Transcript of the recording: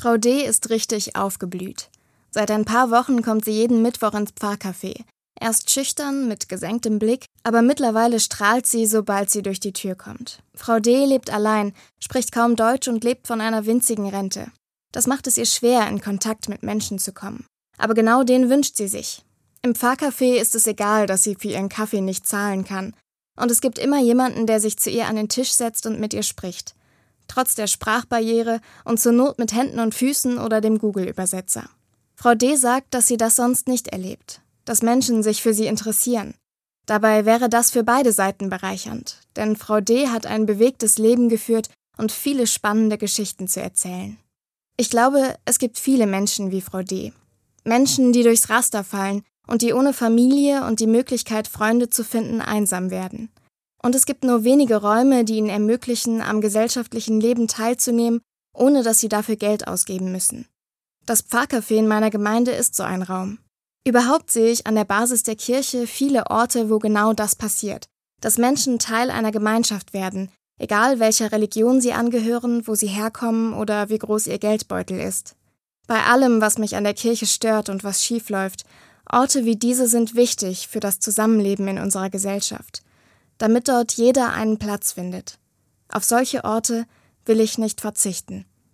Frau D. ist richtig aufgeblüht. Seit ein paar Wochen kommt sie jeden Mittwoch ins Pfarrcafé. Erst schüchtern, mit gesenktem Blick, aber mittlerweile strahlt sie, sobald sie durch die Tür kommt. Frau D. lebt allein, spricht kaum Deutsch und lebt von einer winzigen Rente. Das macht es ihr schwer, in Kontakt mit Menschen zu kommen. Aber genau den wünscht sie sich. Im Pfarrcafé ist es egal, dass sie für ihren Kaffee nicht zahlen kann. Und es gibt immer jemanden, der sich zu ihr an den Tisch setzt und mit ihr spricht trotz der Sprachbarriere und zur Not mit Händen und Füßen oder dem Google-Übersetzer. Frau D. sagt, dass sie das sonst nicht erlebt, dass Menschen sich für sie interessieren. Dabei wäre das für beide Seiten bereichernd, denn Frau D. hat ein bewegtes Leben geführt und viele spannende Geschichten zu erzählen. Ich glaube, es gibt viele Menschen wie Frau D. Menschen, die durchs Raster fallen und die ohne Familie und die Möglichkeit, Freunde zu finden, einsam werden. Und es gibt nur wenige Räume, die ihnen ermöglichen, am gesellschaftlichen Leben teilzunehmen, ohne dass sie dafür Geld ausgeben müssen. Das Pfarrcafé in meiner Gemeinde ist so ein Raum. Überhaupt sehe ich an der Basis der Kirche viele Orte, wo genau das passiert, dass Menschen Teil einer Gemeinschaft werden, egal welcher Religion sie angehören, wo sie herkommen oder wie groß ihr Geldbeutel ist. Bei allem, was mich an der Kirche stört und was schief läuft, Orte wie diese sind wichtig für das Zusammenleben in unserer Gesellschaft damit dort jeder einen Platz findet. Auf solche Orte will ich nicht verzichten.